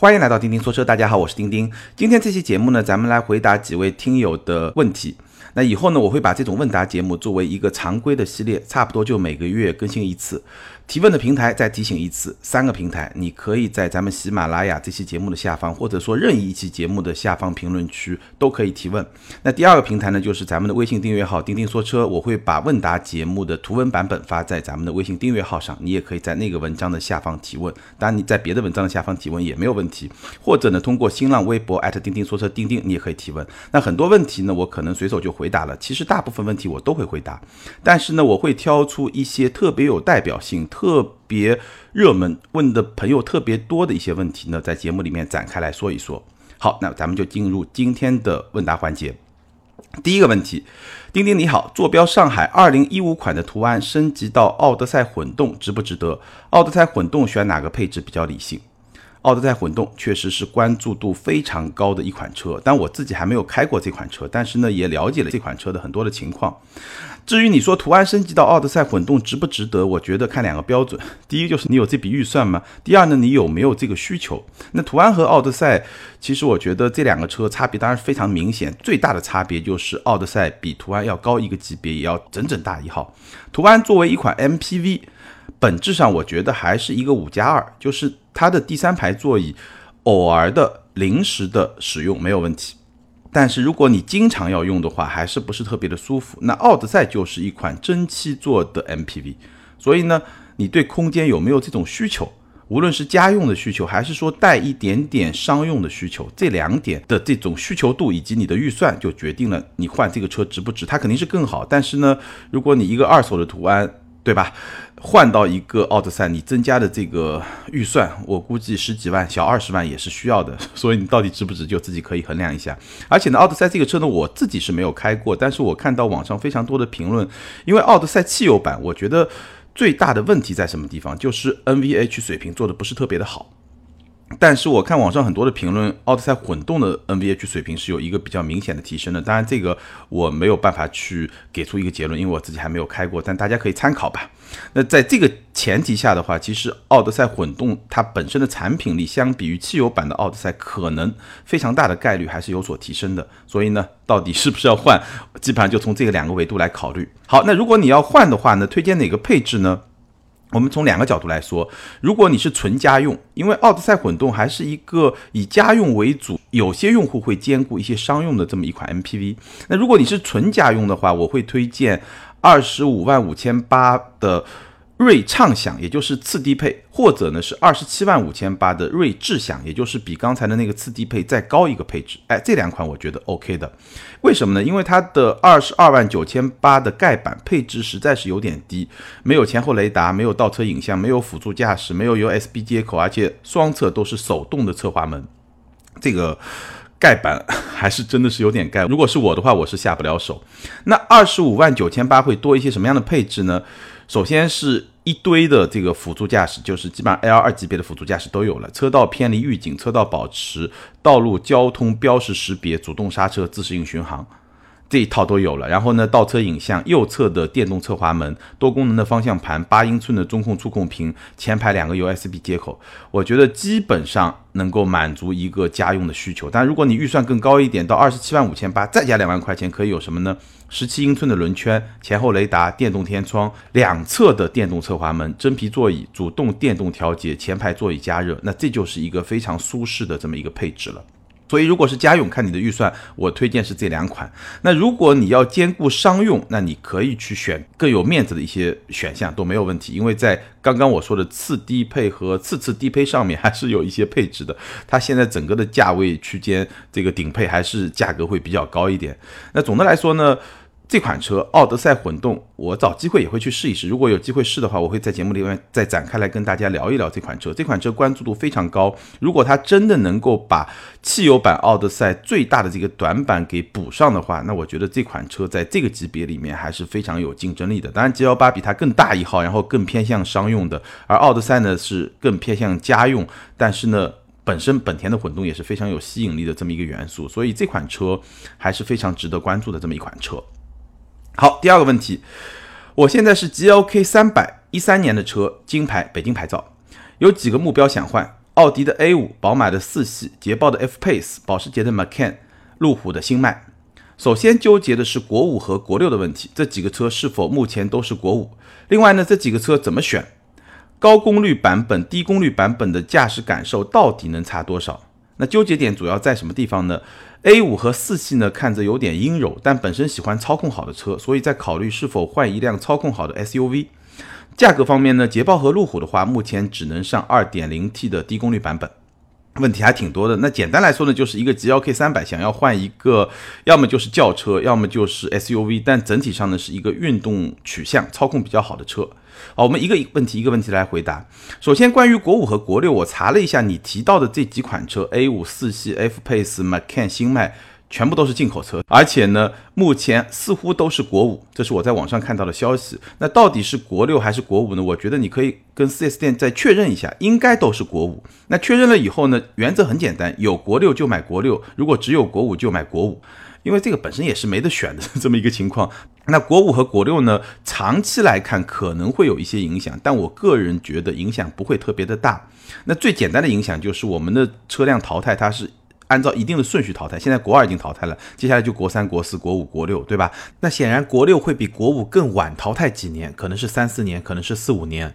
欢迎来到钉钉说车，大家好，我是钉钉。今天这期节目呢，咱们来回答几位听友的问题。那以后呢，我会把这种问答节目作为一个常规的系列，差不多就每个月更新一次。提问的平台再提醒一次，三个平台，你可以在咱们喜马拉雅这期节目的下方，或者说任意一期节目的下方评论区都可以提问。那第二个平台呢，就是咱们的微信订阅号“钉钉说车”，我会把问答节目的图文版本发在咱们的微信订阅号上，你也可以在那个文章的下方提问。当然你在别的文章的下方提问也没有问题，或者呢，通过新浪微博钉钉说车钉钉，你也可以提问。那很多问题呢，我可能随手就回答了，其实大部分问题我都会回答，但是呢，我会挑出一些特别有代表性、特特别热门、问的朋友特别多的一些问题呢，在节目里面展开来说一说。好，那咱们就进入今天的问答环节。第一个问题，丁丁你好，坐标上海，二零一五款的途安升级到奥德赛混动值不值得？奥德赛混动选哪个配置比较理性？奥德赛混动确实是关注度非常高的一款车，但我自己还没有开过这款车，但是呢，也了解了这款车的很多的情况。至于你说途安升级到奥德赛混动值不值得？我觉得看两个标准，第一就是你有这笔预算吗？第二呢，你有没有这个需求？那途安和奥德赛，其实我觉得这两个车差别当然非常明显，最大的差别就是奥德赛比途安要高一个级别，也要整整大一号。途安作为一款 MPV，本质上我觉得还是一个五加二，就是它的第三排座椅偶尔的临时的使用没有问题。但是如果你经常要用的话，还是不是特别的舒服。那奥德赛就是一款真七座的 MPV，所以呢，你对空间有没有这种需求？无论是家用的需求，还是说带一点点商用的需求，这两点的这种需求度以及你的预算，就决定了你换这个车值不值。它肯定是更好，但是呢，如果你一个二手的途安，对吧？换到一个奥德赛，你增加的这个预算，我估计十几万、小二十万也是需要的。所以你到底值不值，就自己可以衡量一下。而且呢，奥德赛这个车呢，我自己是没有开过，但是我看到网上非常多的评论，因为奥德赛汽油版，我觉得最大的问题在什么地方，就是 NVH 水平做的不是特别的好。但是我看网上很多的评论，奥德赛混动的 NVH 水平是有一个比较明显的提升的。当然，这个我没有办法去给出一个结论，因为我自己还没有开过，但大家可以参考吧。那在这个前提下的话，其实奥德赛混动它本身的产品力，相比于汽油版的奥德赛，可能非常大的概率还是有所提升的。所以呢，到底是不是要换，基本上就从这个两个维度来考虑。好，那如果你要换的话呢，推荐哪个配置呢？我们从两个角度来说，如果你是纯家用，因为奥德赛混动还是一个以家用为主，有些用户会兼顾一些商用的这么一款 MPV。那如果你是纯家用的话，我会推荐二十五万五千八的。锐畅享，也就是次低配，或者呢是二十七万五千八的锐智享，也就是比刚才的那个次低配再高一个配置。哎，这两款我觉得 OK 的。为什么呢？因为它的二十二万九千八的盖板配置实在是有点低，没有前后雷达，没有倒车影像，没有辅助驾驶，没有 USB 接口，而且双侧都是手动的侧滑门，这个盖板 还是真的是有点盖。如果是我的话，我是下不了手。那二十五万九千八会多一些什么样的配置呢？首先是一堆的这个辅助驾驶，就是基本上 L 二级别的辅助驾驶都有了，车道偏离预警、车道保持、道路交通标识识别、主动刹车、自适应巡航。这一套都有了，然后呢，倒车影像、右侧的电动侧滑门、多功能的方向盘、八英寸的中控触控屏、前排两个 USB 接口，我觉得基本上能够满足一个家用的需求。但如果你预算更高一点，到二十七万五千八，再加两万块钱，可以有什么呢？十七英寸的轮圈、前后雷达、电动天窗、两侧的电动侧滑门、真皮座椅、主动电动调节、前排座椅加热，那这就是一个非常舒适的这么一个配置了。所以，如果是家用，看你的预算，我推荐是这两款。那如果你要兼顾商用，那你可以去选更有面子的一些选项都没有问题。因为在刚刚我说的次低配和次次低配上面，还是有一些配置的。它现在整个的价位区间，这个顶配还是价格会比较高一点。那总的来说呢？这款车奥德赛混动，我找机会也会去试一试。如果有机会试的话，我会在节目里面再展开来跟大家聊一聊这款车。这款车关注度非常高，如果它真的能够把汽油版奥德赛最大的这个短板给补上的话，那我觉得这款车在这个级别里面还是非常有竞争力的。当然，G L 八比它更大一号，然后更偏向商用的，而奥德赛呢是更偏向家用。但是呢，本身本田的混动也是非常有吸引力的这么一个元素，所以这款车还是非常值得关注的这么一款车。好，第二个问题，我现在是 G L K 三百一三年的车，金牌，北京牌照，有几个目标想换。奥迪的 A 五、宝马的四系、捷豹的 F Pace、保时捷的 Macan、路虎的新迈。首先纠结的是国五和国六的问题，这几个车是否目前都是国五？另外呢，这几个车怎么选？高功率版本、低功率版本的驾驶感受到底能差多少？那纠结点主要在什么地方呢？A 五和四系呢，看着有点阴柔，但本身喜欢操控好的车，所以在考虑是否换一辆操控好的 SUV。价格方面呢，捷豹和路虎的话，目前只能上 2.0T 的低功率版本。问题还挺多的。那简单来说呢，就是一个 GLK 三百想要换一个，要么就是轿车，要么就是 SUV，但整体上呢是一个运动取向、操控比较好的车。好，我们一个问题一个问题来回答。首先，关于国五和国六，我查了一下你提到的这几款车，A 五、四系、F Pace、Macan、新迈。全部都是进口车，而且呢，目前似乎都是国五，这是我在网上看到的消息。那到底是国六还是国五呢？我觉得你可以跟 4S 店再确认一下，应该都是国五。那确认了以后呢，原则很简单，有国六就买国六，如果只有国五就买国五，因为这个本身也是没得选的 这么一个情况。那国五和国六呢，长期来看可能会有一些影响，但我个人觉得影响不会特别的大。那最简单的影响就是我们的车辆淘汰，它是。按照一定的顺序淘汰，现在国二已经淘汰了，接下来就国三、国四、国五、国六，对吧？那显然国六会比国五更晚淘汰几年，可能是三四年，可能是四五年。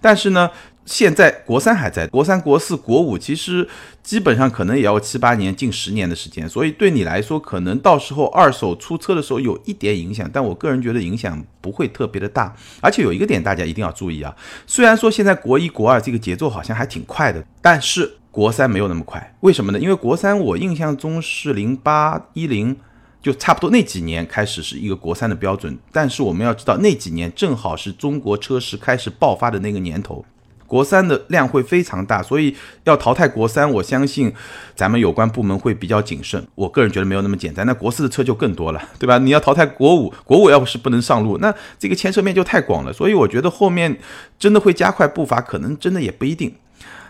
但是呢，现在国三还在，国三、国四、国五其实基本上可能也要七八年、近十年的时间，所以对你来说，可能到时候二手出车的时候有一点影响，但我个人觉得影响不会特别的大。而且有一个点大家一定要注意啊，虽然说现在国一、国二这个节奏好像还挺快的，但是。国三没有那么快，为什么呢？因为国三我印象中是零八一零，就差不多那几年开始是一个国三的标准。但是我们要知道，那几年正好是中国车市开始爆发的那个年头，国三的量会非常大，所以要淘汰国三，我相信咱们有关部门会比较谨慎。我个人觉得没有那么简单。那国四的车就更多了，对吧？你要淘汰国五，国五要不是不能上路，那这个牵涉面就太广了。所以我觉得后面真的会加快步伐，可能真的也不一定。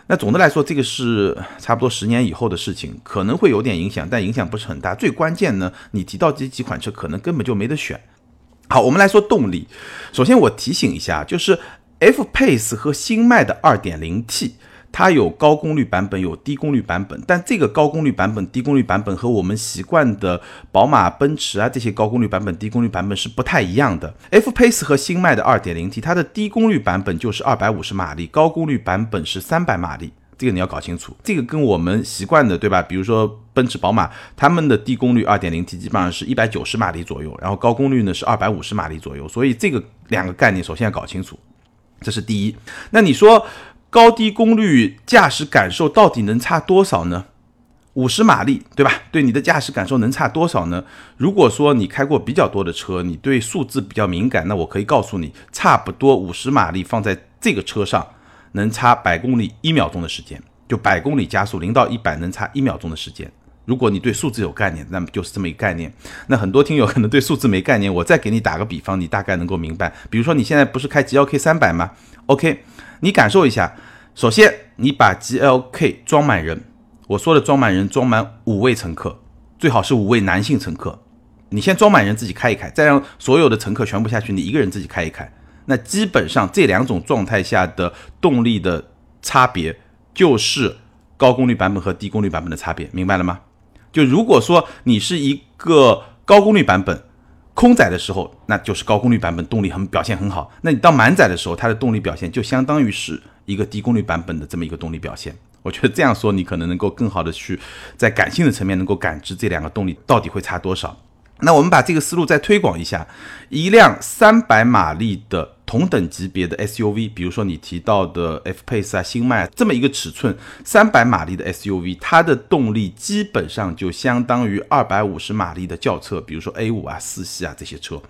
那总的来说，这个是差不多十年以后的事情，可能会有点影响，但影响不是很大。最关键呢，你提到这几款车，可能根本就没得选。好，我们来说动力。首先我提醒一下，就是 F Pace 和新迈的 2.0T。它有高功率版本，有低功率版本，但这个高功率版本、低功率版本和我们习惯的宝马、奔驰啊这些高功率版本、低功率版本是不太一样的。F Pace 和新迈的 2.0T，它的低功率版本就是250马力，高功率版本是300马力，这个你要搞清楚。这个跟我们习惯的，对吧？比如说奔驰、宝马，他们的低功率 2.0T 基本上是一百九十马力左右，然后高功率呢是二百五十马力左右，所以这个两个概念首先要搞清楚，这是第一。那你说？高低功率驾驶感受到底能差多少呢？五十马力，对吧？对你的驾驶感受能差多少呢？如果说你开过比较多的车，你对数字比较敏感，那我可以告诉你，差不多五十马力放在这个车上，能差百公里一秒钟的时间，就百公里加速零到一百能差一秒钟的时间。如果你对数字有概念，那么就是这么一个概念。那很多听友可能对数字没概念，我再给你打个比方，你大概能够明白。比如说你现在不是开 GLK 三百吗？OK。你感受一下，首先你把 G L K 装满人，我说的装满人，装满五位乘客，最好是五位男性乘客。你先装满人自己开一开，再让所有的乘客全部下去，你一个人自己开一开。那基本上这两种状态下的动力的差别，就是高功率版本和低功率版本的差别，明白了吗？就如果说你是一个高功率版本。空载的时候，那就是高功率版本动力很表现很好。那你到满载的时候，它的动力表现就相当于是一个低功率版本的这么一个动力表现。我觉得这样说，你可能能够更好的去在感性的层面能够感知这两个动力到底会差多少。那我们把这个思路再推广一下，一辆三百马力的同等级别的 SUV，比如说你提到的 F Pace 啊、新迈这么一个尺寸三百马力的 SUV，它的动力基本上就相当于二百五十马力的轿车，比如说 A 五啊、四系啊这些车，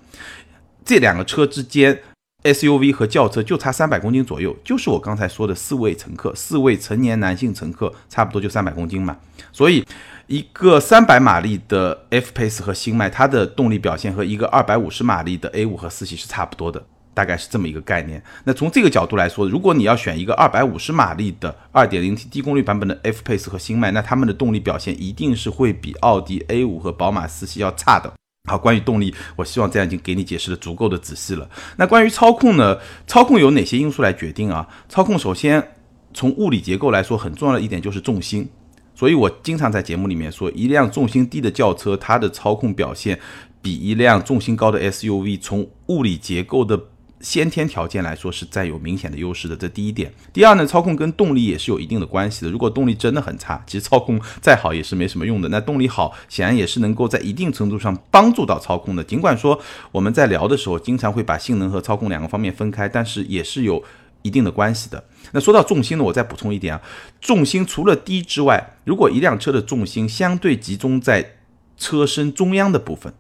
这两个车之间 SUV 和轿车就差三百公斤左右，就是我刚才说的四位乘客，四位成年男性乘客，差不多就三百公斤嘛，所以。一个三百马力的 F Pace 和新迈，它的动力表现和一个二百五十马力的 A 五和四系是差不多的，大概是这么一个概念。那从这个角度来说，如果你要选一个二百五十马力的二点零 T 低功率版本的 F Pace 和新迈，那它们的动力表现一定是会比奥迪 A 五和宝马四系要差的。好，关于动力，我希望这样已经给你解释的足够的仔细了。那关于操控呢？操控有哪些因素来决定啊？操控首先。从物理结构来说很重要的一点就是重心，所以我经常在节目里面说，一辆重心低的轿车，它的操控表现比一辆重心高的 SUV 从物理结构的。先天条件来说是占有明显的优势的，这第一点。第二呢，操控跟动力也是有一定的关系的。如果动力真的很差，其实操控再好也是没什么用的。那动力好，显然也是能够在一定程度上帮助到操控的。尽管说我们在聊的时候经常会把性能和操控两个方面分开，但是也是有一定的关系的。那说到重心呢，我再补充一点啊，重心除了低之外，如果一辆车的重心相对集中在车身中央的部分。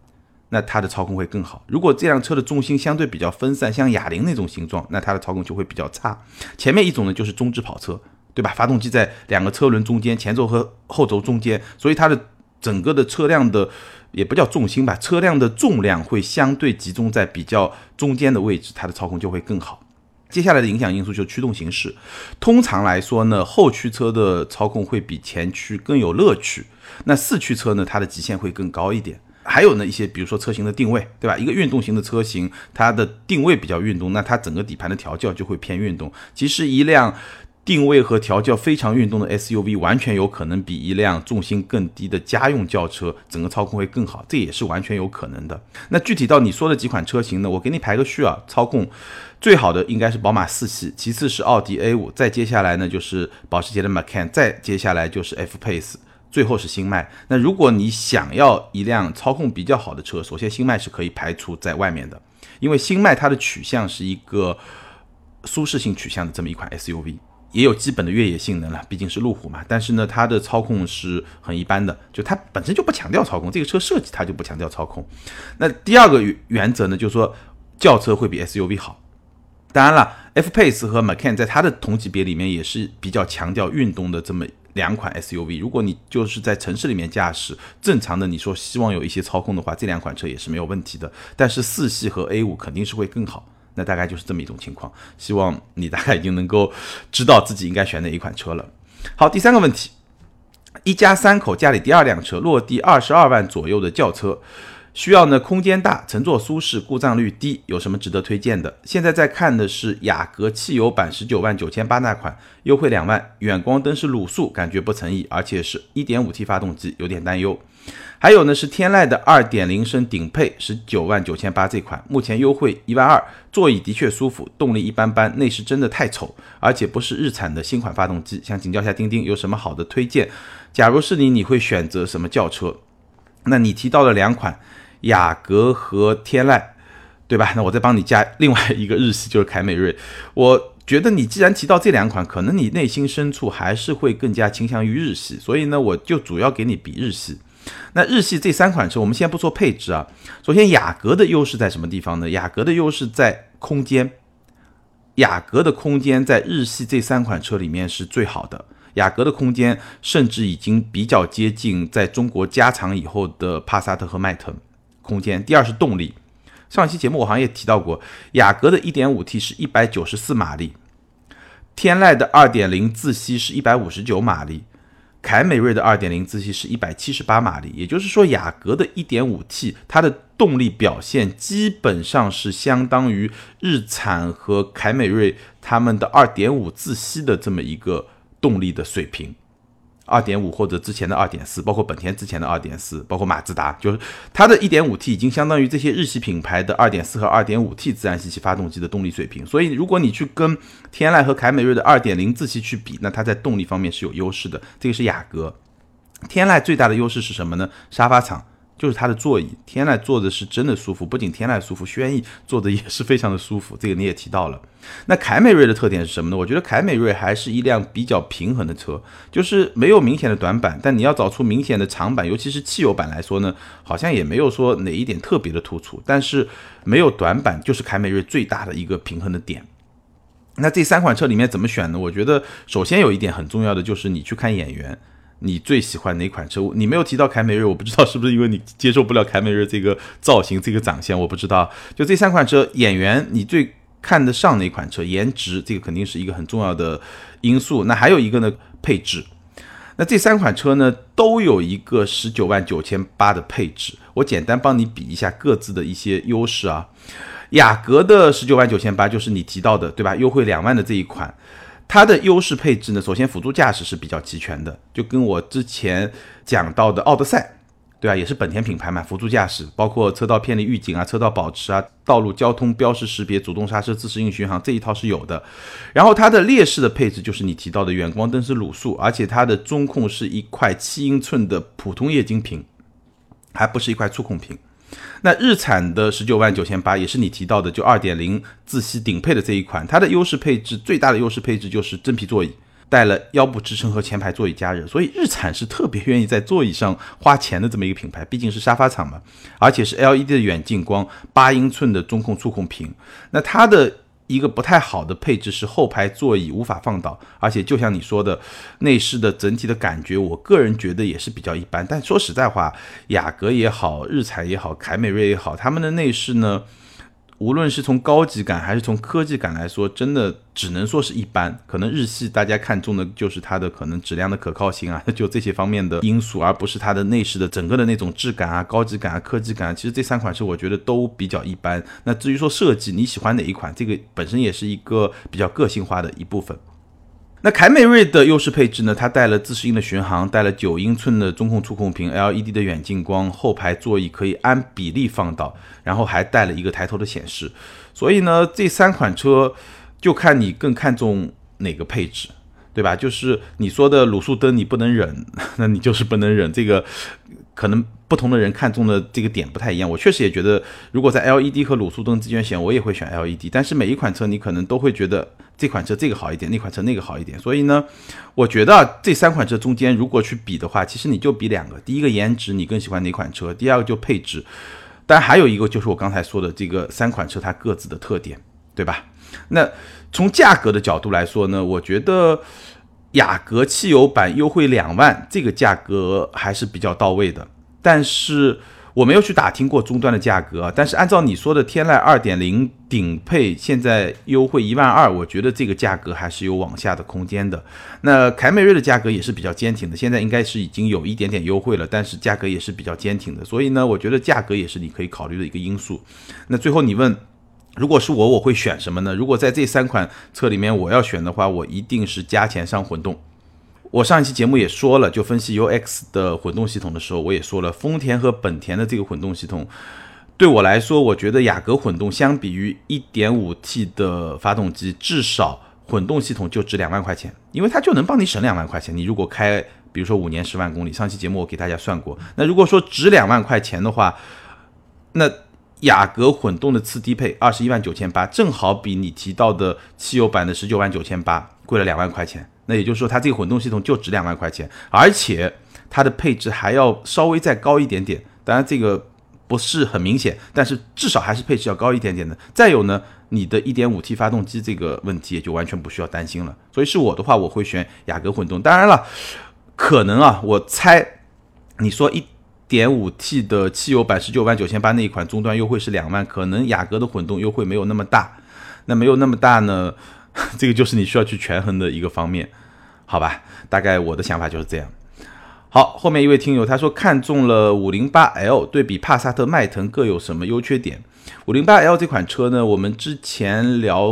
那它的操控会更好。如果这辆车的重心相对比较分散，像哑铃那种形状，那它的操控就会比较差。前面一种呢就是中置跑车，对吧？发动机在两个车轮中间，前轴和后轴中间，所以它的整个的车辆的也不叫重心吧，车辆的重量会相对集中在比较中间的位置，它的操控就会更好。接下来的影响因素就是驱动形式。通常来说呢，后驱车的操控会比前驱更有乐趣。那四驱车呢，它的极限会更高一点。还有呢一些，比如说车型的定位，对吧？一个运动型的车型，它的定位比较运动，那它整个底盘的调教就会偏运动。其实一辆定位和调教非常运动的 SUV，完全有可能比一辆重心更低的家用轿车整个操控会更好，这也是完全有可能的。那具体到你说的几款车型呢？我给你排个序啊，操控最好的应该是宝马四系，其次是奥迪 A 五，再接下来呢就是保时捷的 Macan，再接下来就是 F Pace。最后是新迈。那如果你想要一辆操控比较好的车，首先新迈是可以排除在外面的，因为新迈它的取向是一个舒适性取向的这么一款 SUV，也有基本的越野性能了，毕竟是路虎嘛。但是呢，它的操控是很一般的，就它本身就不强调操控，这个车设计它就不强调操控。那第二个原则呢，就是说轿车会比 SUV 好。当然了，F Pace 和 Macan 在它的同级别里面也是比较强调运动的这么。两款 SUV，如果你就是在城市里面驾驶，正常的你说希望有一些操控的话，这两款车也是没有问题的。但是四系和 A 五肯定是会更好，那大概就是这么一种情况。希望你大概已经能够知道自己应该选哪一款车了。好，第三个问题，一家三口家里第二辆车，落地二十二万左右的轿车。需要呢，空间大，乘坐舒适，故障率低，有什么值得推荐的？现在在看的是雅阁汽油版，十九万九千八那款，优惠两万，远光灯是卤素，感觉不诚意，而且是一点五 T 发动机，有点担忧。还有呢，是天籁的二点零升顶配，十九万九千八这款，目前优惠一万二，座椅的确舒服，动力一般般，内饰真的太丑，而且不是日产的新款发动机，想请教一下钉钉有什么好的推荐？假如是你，你会选择什么轿车？那你提到了两款。雅阁和天籁，对吧？那我再帮你加另外一个日系，就是凯美瑞。我觉得你既然提到这两款，可能你内心深处还是会更加倾向于日系，所以呢，我就主要给你比日系。那日系这三款车，我们先不说配置啊。首先，雅阁的优势在什么地方呢？雅阁的优势在空间，雅阁的空间在日系这三款车里面是最好的。雅阁的空间甚至已经比较接近在中国加长以后的帕萨特和迈腾。空间，第二是动力。上一期节目我好像也提到过，雅阁的 1.5T 是一百九十四马力，天籁的2.0自吸是一百五十九马力，凯美瑞的2.0自吸是一百七十八马力。也就是说，雅阁的 1.5T 它的动力表现基本上是相当于日产和凯美瑞他们的2.5自吸的这么一个动力的水平。二点五或者之前的二点四，包括本田之前的二点四，包括马自达，就是它的一点五 T 已经相当于这些日系品牌的二点四和二点五 T 自然吸气发动机的动力水平。所以，如果你去跟天籁和凯美瑞的二点零自吸去比，那它在动力方面是有优势的。这个是雅阁。天籁最大的优势是什么呢？沙发厂。就是它的座椅，天籁坐的是真的舒服，不仅天籁舒服，轩逸坐的也是非常的舒服。这个你也提到了。那凯美瑞的特点是什么呢？我觉得凯美瑞还是一辆比较平衡的车，就是没有明显的短板，但你要找出明显的长板，尤其是汽油版来说呢，好像也没有说哪一点特别的突出。但是没有短板就是凯美瑞最大的一个平衡的点。那这三款车里面怎么选呢？我觉得首先有一点很重要的就是你去看眼缘。你最喜欢哪款车？你没有提到凯美瑞，我不知道是不是因为你接受不了凯美瑞这个造型、这个长相，我不知道。就这三款车，演员你最看得上哪款车？颜值这个肯定是一个很重要的因素。那还有一个呢，配置。那这三款车呢，都有一个十九万九千八的配置。我简单帮你比一下各自的一些优势啊。雅阁的十九万九千八就是你提到的，对吧？优惠两万的这一款。它的优势配置呢，首先辅助驾驶是比较齐全的，就跟我之前讲到的奥德赛。对啊，也是本田品牌嘛，辅助驾驶包括车道偏离预警啊、车道保持啊、道路交通标识识别、主动刹车、自适应巡航这一套是有的。然后它的劣势的配置就是你提到的远光灯是卤素，而且它的中控是一块七英寸的普通液晶屏，还不是一块触控屏。那日产的十九万九千八也是你提到的，就二点零自吸顶配的这一款，它的优势配置最大的优势配置就是真皮座椅。带了腰部支撑和前排座椅加热，所以日产是特别愿意在座椅上花钱的这么一个品牌，毕竟是沙发厂嘛，而且是 LED 的远近光，八英寸的中控触控屏。那它的一个不太好的配置是后排座椅无法放倒，而且就像你说的，内饰的整体的感觉，我个人觉得也是比较一般。但说实在话，雅阁也好，日产也好，凯美瑞也好，他们的内饰呢？无论是从高级感还是从科技感来说，真的只能说是一般。可能日系大家看中的就是它的可能质量的可靠性啊，就这些方面的因素，而不是它的内饰的整个的那种质感啊、高级感啊、科技感。其实这三款车我觉得都比较一般。那至于说设计，你喜欢哪一款，这个本身也是一个比较个性化的一部分。那凯美瑞的优势配置呢？它带了自适应的巡航，带了九英寸的中控触控屏，LED 的远近光，后排座椅可以按比例放倒，然后还带了一个抬头的显示。所以呢，这三款车就看你更看重哪个配置，对吧？就是你说的卤素灯你不能忍，那你就是不能忍这个。可能不同的人看中的这个点不太一样。我确实也觉得，如果在 LED 和卤素灯之间选，我也会选 LED。但是每一款车你可能都会觉得这款车这个好一点，那款车那个好一点。所以呢，我觉得这三款车中间如果去比的话，其实你就比两个：第一个颜值，你更喜欢哪款车；第二个就配置。当然还有一个就是我刚才说的这个三款车它各自的特点，对吧？那从价格的角度来说呢，我觉得。雅阁汽油版优惠两万，这个价格还是比较到位的。但是我没有去打听过终端的价格，但是按照你说的天籁二点零顶配现在优惠一万二，我觉得这个价格还是有往下的空间的。那凯美瑞的价格也是比较坚挺的，现在应该是已经有一点点优惠了，但是价格也是比较坚挺的。所以呢，我觉得价格也是你可以考虑的一个因素。那最后你问。如果是我，我会选什么呢？如果在这三款车里面我要选的话，我一定是加钱上混动。我上一期节目也说了，就分析 UX 的混动系统的时候，我也说了，丰田和本田的这个混动系统，对我来说，我觉得雅阁混动相比于 1.5T 的发动机，至少混动系统就值两万块钱，因为它就能帮你省两万块钱。你如果开，比如说五年十万公里，上期节目我给大家算过，那如果说值两万块钱的话，那。雅阁混动的次低配二十一万九千八，正好比你提到的汽油版的十九万九千八贵了两万块钱。那也就是说，它这个混动系统就值两万块钱，而且它的配置还要稍微再高一点点。当然这个不是很明显，但是至少还是配置要高一点点的。再有呢，你的一点五 T 发动机这个问题也就完全不需要担心了。所以是我的话，我会选雅阁混动。当然了，可能啊，我猜你说一。点五 T 的汽油版十九万九千八那一款终端优惠是两万，可能雅阁的混动优惠没有那么大，那没有那么大呢，这个就是你需要去权衡的一个方面，好吧？大概我的想法就是这样。好，后面一位听友他说看中了五零八 L，对比帕萨特、迈腾各有什么优缺点？五零八 L 这款车呢，我们之前聊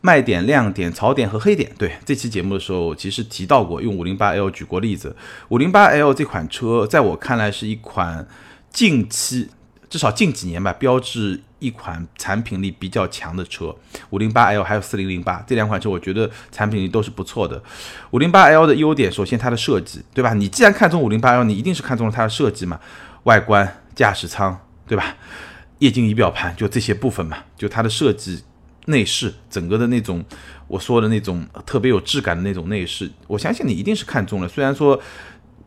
卖点、亮点、槽点和黑点，对这期节目的时候，其实提到过，用五零八 L 举过例子。五零八 L 这款车，在我看来是一款近期，至少近几年吧，标志一款产品力比较强的车。五零八 L 还有四零零八这两款车，我觉得产品力都是不错的。五零八 L 的优点，首先它的设计，对吧？你既然看中五零八 L，你一定是看中了它的设计嘛，外观、驾驶舱，对吧？液晶仪表盘就这些部分嘛，就它的设计、内饰，整个的那种我说的那种特别有质感的那种内饰，我相信你一定是看中了。虽然说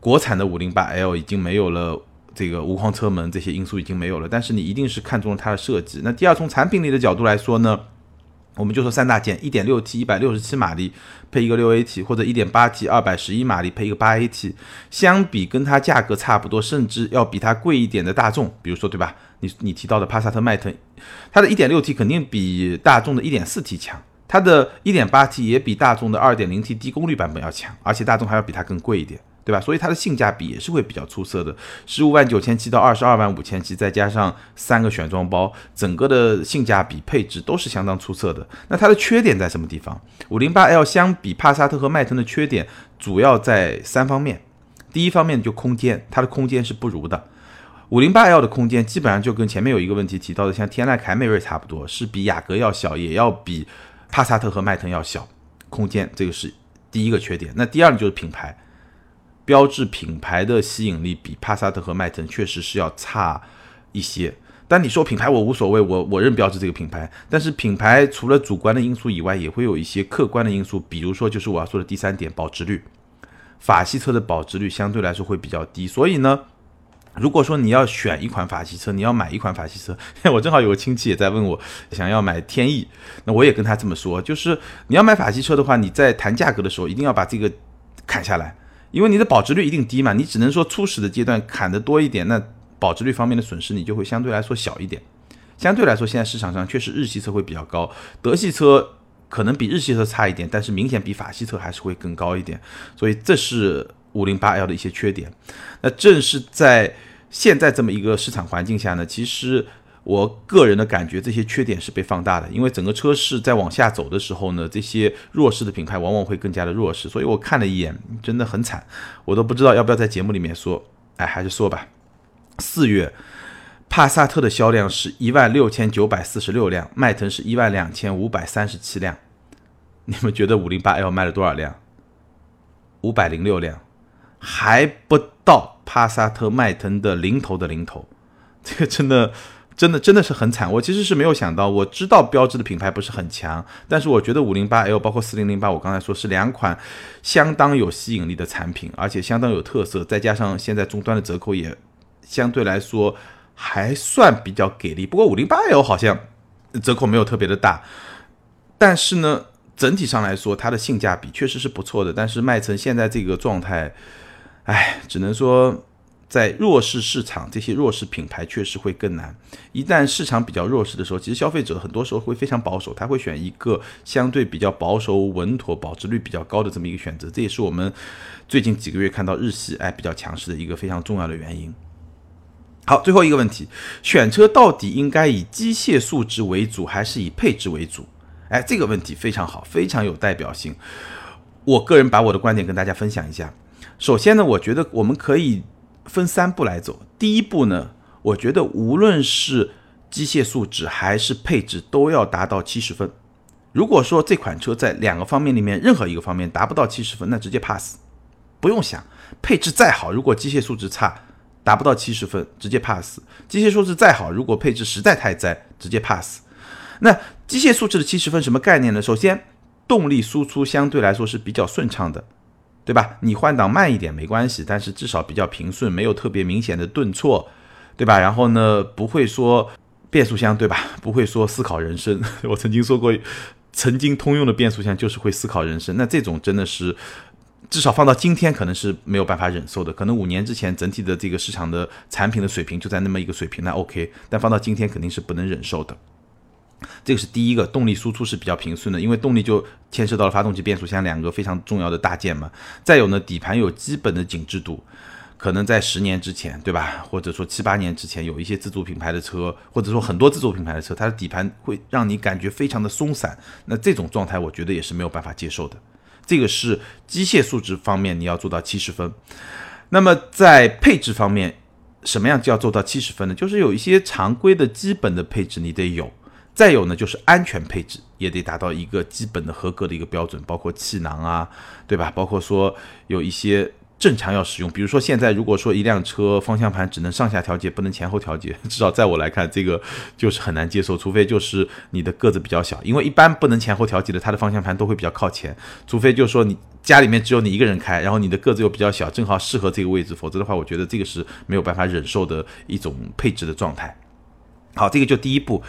国产的五零八 L 已经没有了这个无框车门这些因素已经没有了，但是你一定是看中了它的设计。那第二，从产品力的角度来说呢？我们就说三大件：一点六 T 一百六十七马力配一个六 AT，或者一点八 T 二百十一马力配一个八 AT。相比跟它价格差不多，甚至要比它贵一点的大众，比如说对吧？你你提到的帕萨特、迈腾，它的一点六 T 肯定比大众的一点四 T 强，它的一点八 T 也比大众的二点零 T 低功率版本要强，而且大众还要比它更贵一点。对吧？所以它的性价比也是会比较出色的。十五万九千七到二十二万五千七，再加上三个选装包，整个的性价比配置都是相当出色的。那它的缺点在什么地方？五零八 L 相比帕萨特和迈腾的缺点主要在三方面。第一方面就空间，它的空间是不如的。五零八 L 的空间基本上就跟前面有一个问题提到的，像天籁、凯美瑞差不多，是比雅阁要小，也要比帕萨特和迈腾要小。空间这个是第一个缺点。那第二呢，就是品牌。标志品牌的吸引力比帕萨特和迈腾确实是要差一些，但你说品牌我无所谓，我我认标志这个品牌。但是品牌除了主观的因素以外，也会有一些客观的因素，比如说就是我要说的第三点，保值率。法系车的保值率相对来说会比较低，所以呢，如果说你要选一款法系车，你要买一款法系车，我正好有个亲戚也在问我想要买天翼，那我也跟他这么说，就是你要买法系车的话，你在谈价格的时候一定要把这个砍下来。因为你的保值率一定低嘛，你只能说初始的阶段砍得多一点，那保值率方面的损失你就会相对来说小一点。相对来说，现在市场上确实日系车会比较高，德系车可能比日系车差一点，但是明显比法系车还是会更高一点。所以这是五零八 L 的一些缺点。那正是在现在这么一个市场环境下呢，其实。我个人的感觉，这些缺点是被放大的，因为整个车市在往下走的时候呢，这些弱势的品牌往往会更加的弱势。所以我看了一眼，真的很惨，我都不知道要不要在节目里面说，哎，还是说吧。四月，帕萨特的销量是一万六千九百四十六辆，迈腾是一万两千五百三十七辆。你们觉得五零八 L 卖了多少辆？五百零六辆，还不到帕萨特、迈腾的零头的零头，这个真的。真的真的是很惨，我其实是没有想到，我知道标志的品牌不是很强，但是我觉得五零八 L 包括四零零八，我刚才说是两款相当有吸引力的产品，而且相当有特色，再加上现在终端的折扣也相对来说还算比较给力。不过五零八 L 好像折扣没有特别的大，但是呢，整体上来说它的性价比确实是不错的。但是迈腾现在这个状态，哎，只能说。在弱势市场，这些弱势品牌确实会更难。一旦市场比较弱势的时候，其实消费者很多时候会非常保守，他会选一个相对比较保守、稳妥、保值率比较高的这么一个选择。这也是我们最近几个月看到日系哎比较强势的一个非常重要的原因。好，最后一个问题，选车到底应该以机械素质为主，还是以配置为主？哎，这个问题非常好，非常有代表性。我个人把我的观点跟大家分享一下。首先呢，我觉得我们可以。分三步来走。第一步呢，我觉得无论是机械素质还是配置，都要达到七十分。如果说这款车在两个方面里面任何一个方面达不到七十分，那直接 pass，不用想。配置再好，如果机械素质差，达不到七十分，直接 pass。机械素质再好，如果配置实在太栽，直接 pass。那机械素质的七十分什么概念呢？首先，动力输出相对来说是比较顺畅的。对吧？你换挡慢一点没关系，但是至少比较平顺，没有特别明显的顿挫，对吧？然后呢，不会说变速箱，对吧？不会说思考人生。我曾经说过，曾经通用的变速箱就是会思考人生。那这种真的是，至少放到今天可能是没有办法忍受的。可能五年之前整体的这个市场的产品的水平就在那么一个水平，那 OK。但放到今天肯定是不能忍受的。这个是第一个，动力输出是比较平顺的，因为动力就牵涉到了发动机、变速箱两个非常重要的大件嘛。再有呢，底盘有基本的紧致度，可能在十年之前，对吧？或者说七八年之前，有一些自主品牌的车，或者说很多自主品牌的车，它的底盘会让你感觉非常的松散。那这种状态，我觉得也是没有办法接受的。这个是机械素质方面你要做到七十分。那么在配置方面，什么样就要做到七十分呢？就是有一些常规的基本的配置你得有。再有呢，就是安全配置也得达到一个基本的合格的一个标准，包括气囊啊，对吧？包括说有一些正常要使用，比如说现在如果说一辆车方向盘只能上下调节，不能前后调节，至少在我来看，这个就是很难接受。除非就是你的个子比较小，因为一般不能前后调节的，它的方向盘都会比较靠前。除非就是说你家里面只有你一个人开，然后你的个子又比较小，正好适合这个位置，否则的话，我觉得这个是没有办法忍受的一种配置的状态。好，这个就第一步。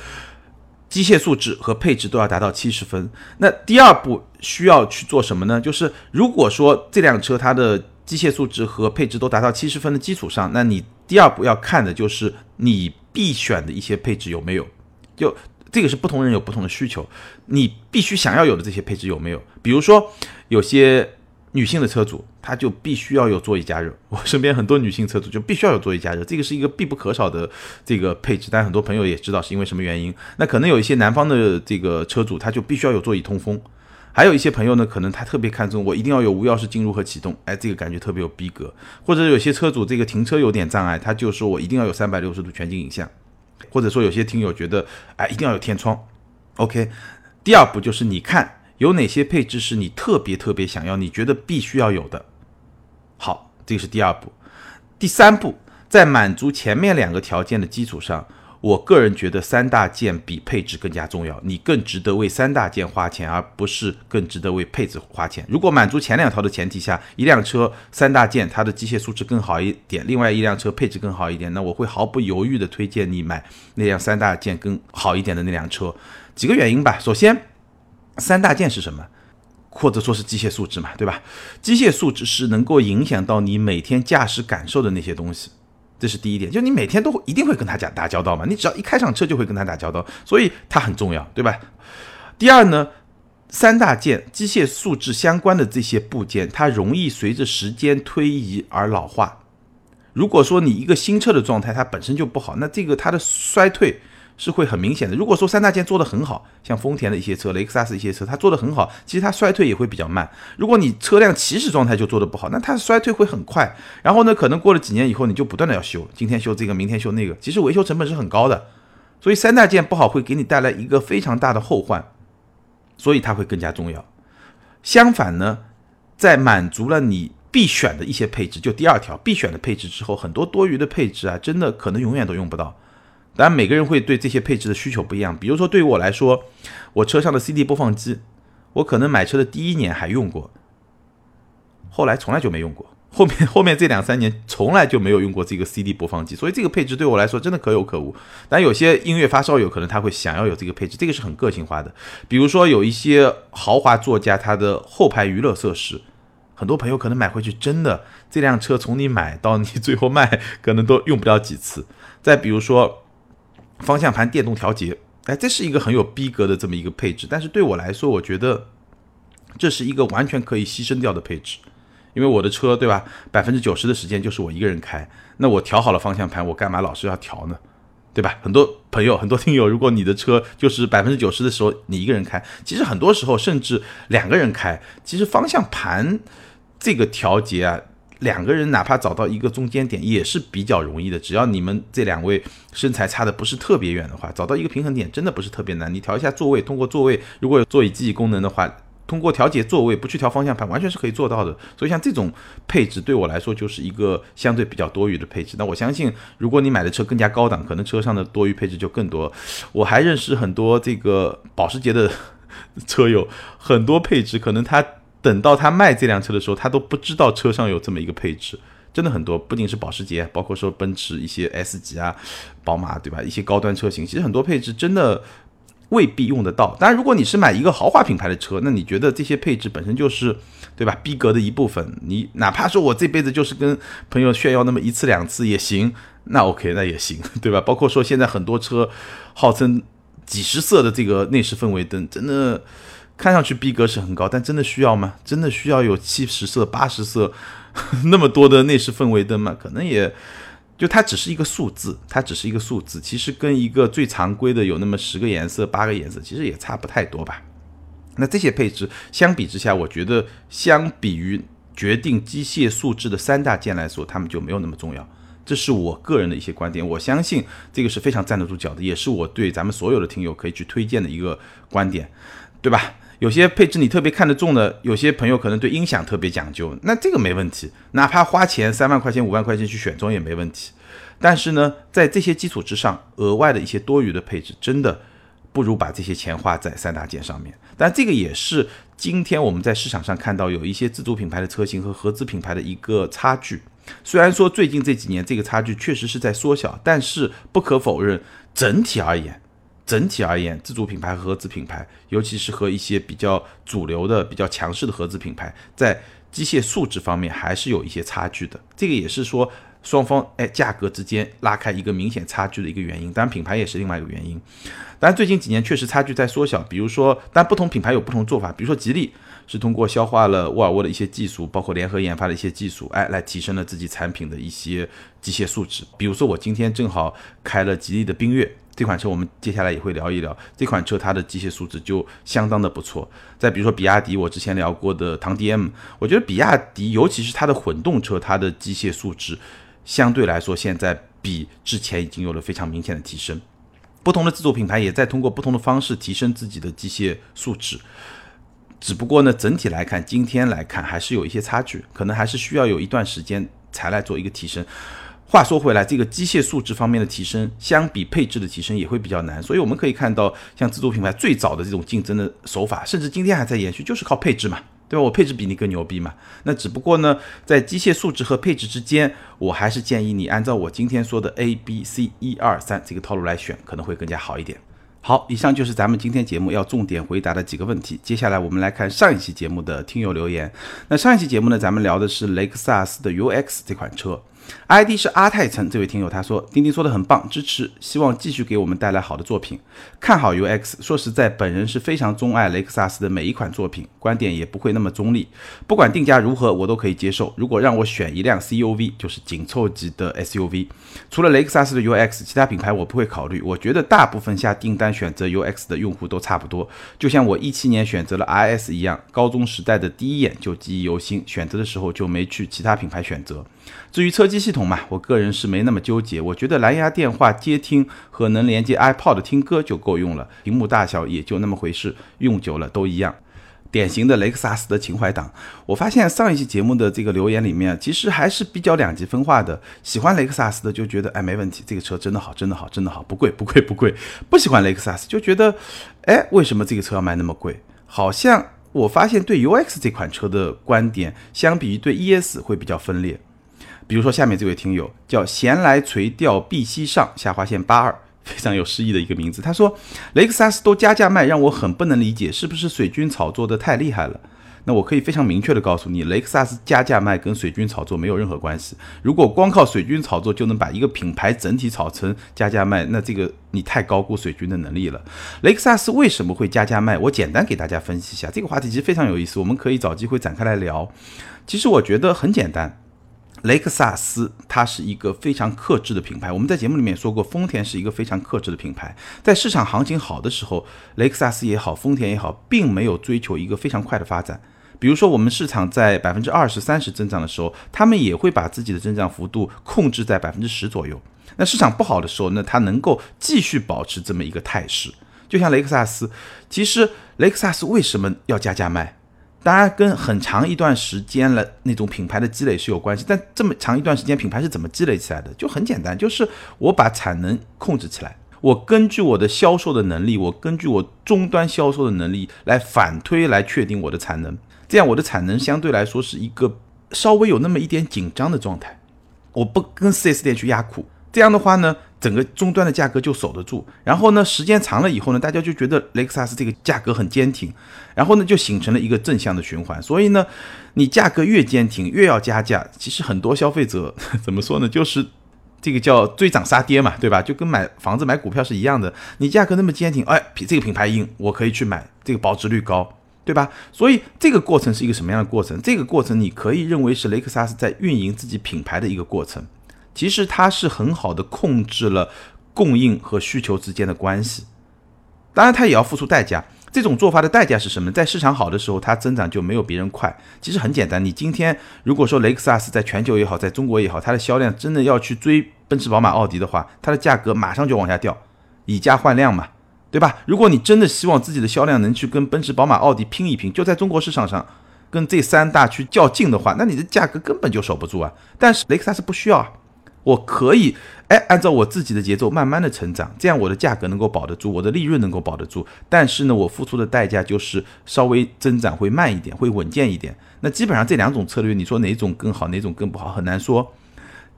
机械素质和配置都要达到七十分。那第二步需要去做什么呢？就是如果说这辆车它的机械素质和配置都达到七十分的基础上，那你第二步要看的就是你必选的一些配置有没有。就这个是不同人有不同的需求，你必须想要有的这些配置有没有？比如说有些女性的车主，它就必须要有座椅加热。我身边很多女性车主就必须要有座椅加热，这个是一个必不可少的这个配置。但很多朋友也知道是因为什么原因。那可能有一些南方的这个车主，他就必须要有座椅通风。还有一些朋友呢，可能他特别看重我一定要有无钥匙进入和启动，哎，这个感觉特别有逼格。或者有些车主这个停车有点障碍，他就说我一定要有三百六十度全景影像。或者说有些听友觉得，哎，一定要有天窗。OK，第二步就是你看有哪些配置是你特别特别想要，你觉得必须要有的。好，这个是第二步。第三步，在满足前面两个条件的基础上。我个人觉得三大件比配置更加重要，你更值得为三大件花钱，而不是更值得为配置花钱。如果满足前两条的前提下，一辆车三大件它的机械素质更好一点，另外一辆车配置更好一点，那我会毫不犹豫的推荐你买那辆三大件更好一点的那辆车。几个原因吧，首先，三大件是什么？或者说是机械素质嘛，对吧？机械素质是能够影响到你每天驾驶感受的那些东西。这是第一点，就你每天都会一定会跟他讲打交道嘛，你只要一开上车就会跟他打交道，所以它很重要，对吧？第二呢，三大件机械素质相关的这些部件，它容易随着时间推移而老化。如果说你一个新车的状态它本身就不好，那这个它的衰退。是会很明显的。如果说三大件做得很好，像丰田的一些车、雷克萨斯一些车，它做得很好，其实它衰退也会比较慢。如果你车辆起始状态就做得不好，那它衰退会很快。然后呢，可能过了几年以后，你就不断的要修，今天修这个，明天修那个，其实维修成本是很高的。所以三大件不好会给你带来一个非常大的后患，所以它会更加重要。相反呢，在满足了你必选的一些配置，就第二条必选的配置之后，很多多余的配置啊，真的可能永远都用不到。当然，每个人会对这些配置的需求不一样。比如说，对于我来说，我车上的 CD 播放机，我可能买车的第一年还用过，后来从来就没用过。后面后面这两三年从来就没有用过这个 CD 播放机，所以这个配置对我来说真的可有可无。但有些音乐发烧友可能他会想要有这个配置，这个是很个性化的。比如说有一些豪华座驾，它的后排娱乐设施，很多朋友可能买回去真的这辆车从你买到你最后卖，可能都用不了几次。再比如说。方向盘电动调节，哎，这是一个很有逼格的这么一个配置，但是对我来说，我觉得这是一个完全可以牺牲掉的配置，因为我的车，对吧？百分之九十的时间就是我一个人开，那我调好了方向盘，我干嘛老是要调呢？对吧？很多朋友、很多听友，如果你的车就是百分之九十的时候你一个人开，其实很多时候甚至两个人开，其实方向盘这个调节啊。两个人哪怕找到一个中间点也是比较容易的，只要你们这两位身材差的不是特别远的话，找到一个平衡点真的不是特别难。你调一下座位，通过座位如果有座椅记忆功能的话，通过调节座位不去调方向盘，完全是可以做到的。所以像这种配置对我来说就是一个相对比较多余的配置。那我相信，如果你买的车更加高档，可能车上的多余配置就更多。我还认识很多这个保时捷的车友，很多配置可能他。等到他卖这辆车的时候，他都不知道车上有这么一个配置，真的很多，不仅是保时捷，包括说奔驰一些 S 级啊，宝马对吧？一些高端车型，其实很多配置真的未必用得到。当然，如果你是买一个豪华品牌的车，那你觉得这些配置本身就是对吧？逼格的一部分，你哪怕说我这辈子就是跟朋友炫耀那么一次两次也行，那 OK，那也行，对吧？包括说现在很多车号称几十色的这个内饰氛围灯，真的。看上去逼格是很高，但真的需要吗？真的需要有七十色、八十色 那么多的内饰氛围灯吗？可能也就它只是一个数字，它只是一个数字，其实跟一个最常规的有那么十个颜色、八个颜色，其实也差不太多吧。那这些配置相比之下，我觉得相比于决定机械素质的三大件来说，它们就没有那么重要。这是我个人的一些观点，我相信这个是非常站得住脚的，也是我对咱们所有的听友可以去推荐的一个观点，对吧？有些配置你特别看得重的，有些朋友可能对音响特别讲究，那这个没问题，哪怕花钱三万块钱、五万块钱去选装也没问题。但是呢，在这些基础之上，额外的一些多余的配置，真的不如把这些钱花在三大件上面。但这个也是今天我们在市场上看到有一些自主品牌的车型和合资品牌的一个差距。虽然说最近这几年这个差距确实是在缩小，但是不可否认，整体而言。整体而言，自主品牌和合资品牌，尤其是和一些比较主流的、比较强势的合资品牌，在机械素质方面还是有一些差距的。这个也是说，双方哎价格之间拉开一个明显差距的一个原因。当然，品牌也是另外一个原因。当然，最近几年确实差距在缩小。比如说，但不同品牌有不同做法。比如说，吉利是通过消化了沃尔沃的一些技术，包括联合研发的一些技术，哎，来提升了自己产品的一些机械素质。比如说，我今天正好开了吉利的缤越这款车，我们接下来也会聊一聊这款车它的机械素质就相当的不错。再比如说，比亚迪，我之前聊过的唐 DM，我觉得比亚迪尤其是它的混动车，它的机械素质相对来说现在比之前已经有了非常明显的提升。不同的自主品牌也在通过不同的方式提升自己的机械素质，只不过呢，整体来看，今天来看还是有一些差距，可能还是需要有一段时间才来做一个提升。话说回来，这个机械素质方面的提升，相比配置的提升也会比较难，所以我们可以看到，像自主品牌最早的这种竞争的手法，甚至今天还在延续，就是靠配置嘛。对吧？我配置比你更牛逼嘛？那只不过呢，在机械素质和配置之间，我还是建议你按照我今天说的 A、B、C 一二三这个套路来选，可能会更加好一点。好，以上就是咱们今天节目要重点回答的几个问题。接下来我们来看上一期节目的听友留言。那上一期节目呢，咱们聊的是雷克萨斯的 UX 这款车。ID 是阿泰城这位听友他说，钉钉说的很棒，支持，希望继续给我们带来好的作品，看好 UX。说实在，本人是非常钟爱雷克萨斯的每一款作品，观点也不会那么中立，不管定价如何，我都可以接受。如果让我选一辆 CUV，就是紧凑级的 SUV，除了雷克萨斯的 UX，其他品牌我不会考虑。我觉得大部分下订单选择 UX 的用户都差不多，就像我一七年选择了 RS 一样，高中时代的第一眼就记忆犹新，选择的时候就没去其他品牌选择。至于车机系统嘛，我个人是没那么纠结。我觉得蓝牙电话接听和能连接 iPod 听歌就够用了，屏幕大小也就那么回事，用久了都一样。典型的雷克萨斯的情怀党。我发现上一期节目的这个留言里面，其实还是比较两极分化的。喜欢雷克萨斯的就觉得，哎，没问题，这个车真的好，真的好，真的好，不贵，不贵，不贵。不喜欢雷克萨斯就觉得，哎，为什么这个车要卖那么贵？好像我发现对 UX 这款车的观点，相比于对 ES 会比较分裂。比如说，下面这位听友叫闲来垂钓碧溪上下划线八二，非常有诗意的一个名字。他说：“雷克萨斯都加价卖，让我很不能理解，是不是水军炒作的太厉害了？”那我可以非常明确的告诉你，雷克萨斯加价卖跟水军炒作没有任何关系。如果光靠水军炒作就能把一个品牌整体炒成加价卖，那这个你太高估水军的能力了。雷克萨斯为什么会加价卖？我简单给大家分析一下，这个话题其实非常有意思，我们可以找机会展开来聊。其实我觉得很简单。雷克萨斯它是一个非常克制的品牌，我们在节目里面说过，丰田是一个非常克制的品牌。在市场行情好的时候，雷克萨斯也好，丰田也好，并没有追求一个非常快的发展。比如说，我们市场在百分之二十三十增长的时候，他们也会把自己的增长幅度控制在百分之十左右。那市场不好的时候，那它能够继续保持这么一个态势。就像雷克萨斯，其实雷克萨斯为什么要加价卖？当然，跟很长一段时间了那种品牌的积累是有关系。但这么长一段时间，品牌是怎么积累起来的？就很简单，就是我把产能控制起来，我根据我的销售的能力，我根据我终端销售的能力来反推来确定我的产能。这样我的产能相对来说是一个稍微有那么一点紧张的状态，我不跟 4S 店去压库。这样的话呢？整个终端的价格就守得住，然后呢，时间长了以后呢，大家就觉得雷克萨斯这个价格很坚挺，然后呢，就形成了一个正向的循环。所以呢，你价格越坚挺，越要加价。其实很多消费者怎么说呢，就是这个叫追涨杀跌嘛，对吧？就跟买房子买股票是一样的，你价格那么坚挺，哎，这个品牌硬，我可以去买，这个保值率高，对吧？所以这个过程是一个什么样的过程？这个过程你可以认为是雷克萨斯在运营自己品牌的一个过程。其实它是很好的控制了供应和需求之间的关系，当然它也要付出代价。这种做法的代价是什么？在市场好的时候，它增长就没有别人快。其实很简单，你今天如果说雷克萨斯在全球也好，在中国也好，它的销量真的要去追奔驰、宝马、奥迪的话，它的价格马上就往下掉，以价换量嘛，对吧？如果你真的希望自己的销量能去跟奔驰、宝马、奥迪拼一拼，就在中国市场上跟这三大去较劲的话，那你的价格根本就守不住啊。但是雷克萨斯不需要啊。我可以哎，按照我自己的节奏慢慢的成长，这样我的价格能够保得住，我的利润能够保得住。但是呢，我付出的代价就是稍微增长会慢一点，会稳健一点。那基本上这两种策略，你说哪种更好，哪种更不好，很难说。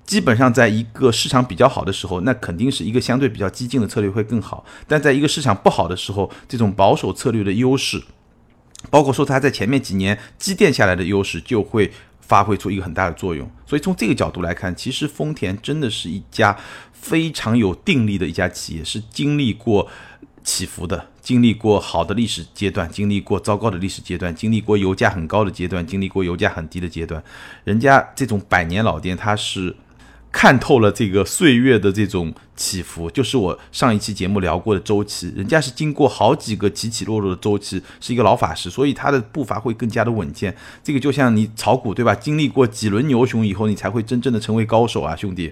基本上在一个市场比较好的时候，那肯定是一个相对比较激进的策略会更好。但在一个市场不好的时候，这种保守策略的优势，包括说它在前面几年积淀下来的优势，就会。发挥出一个很大的作用。所以从这个角度来看，其实丰田真的是一家非常有定力的一家企业，是经历过起伏的，经历过好的历史阶段，经历过糟糕的历史阶段，经历过油价很高的阶段，经历过油价很低的阶段。人家这种百年老店，它是。看透了这个岁月的这种起伏，就是我上一期节目聊过的周期。人家是经过好几个起起落落的周期，是一个老法师，所以他的步伐会更加的稳健。这个就像你炒股对吧？经历过几轮牛熊以后，你才会真正的成为高手啊，兄弟。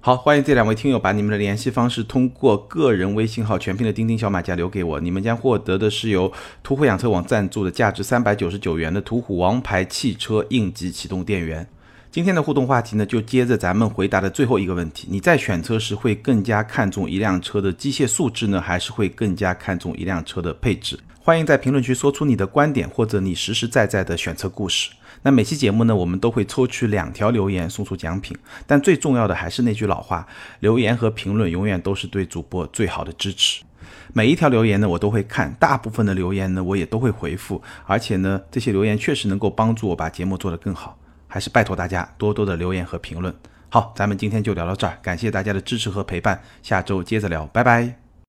好，欢迎这两位听友把你们的联系方式通过个人微信号全拼的钉钉小马甲留给我，你们将获得的是由途虎养车网赞助的价值三百九十九元的途虎王牌汽车应急启动电源。今天的互动话题呢，就接着咱们回答的最后一个问题：你在选车时会更加看重一辆车的机械素质呢，还是会更加看重一辆车的配置？欢迎在评论区说出你的观点，或者你实实在在的选车故事。那每期节目呢，我们都会抽取两条留言送出奖品，但最重要的还是那句老话：留言和评论永远都是对主播最好的支持。每一条留言呢，我都会看，大部分的留言呢，我也都会回复，而且呢，这些留言确实能够帮助我把节目做得更好。还是拜托大家多多的留言和评论。好，咱们今天就聊到这儿，感谢大家的支持和陪伴，下周接着聊，拜拜。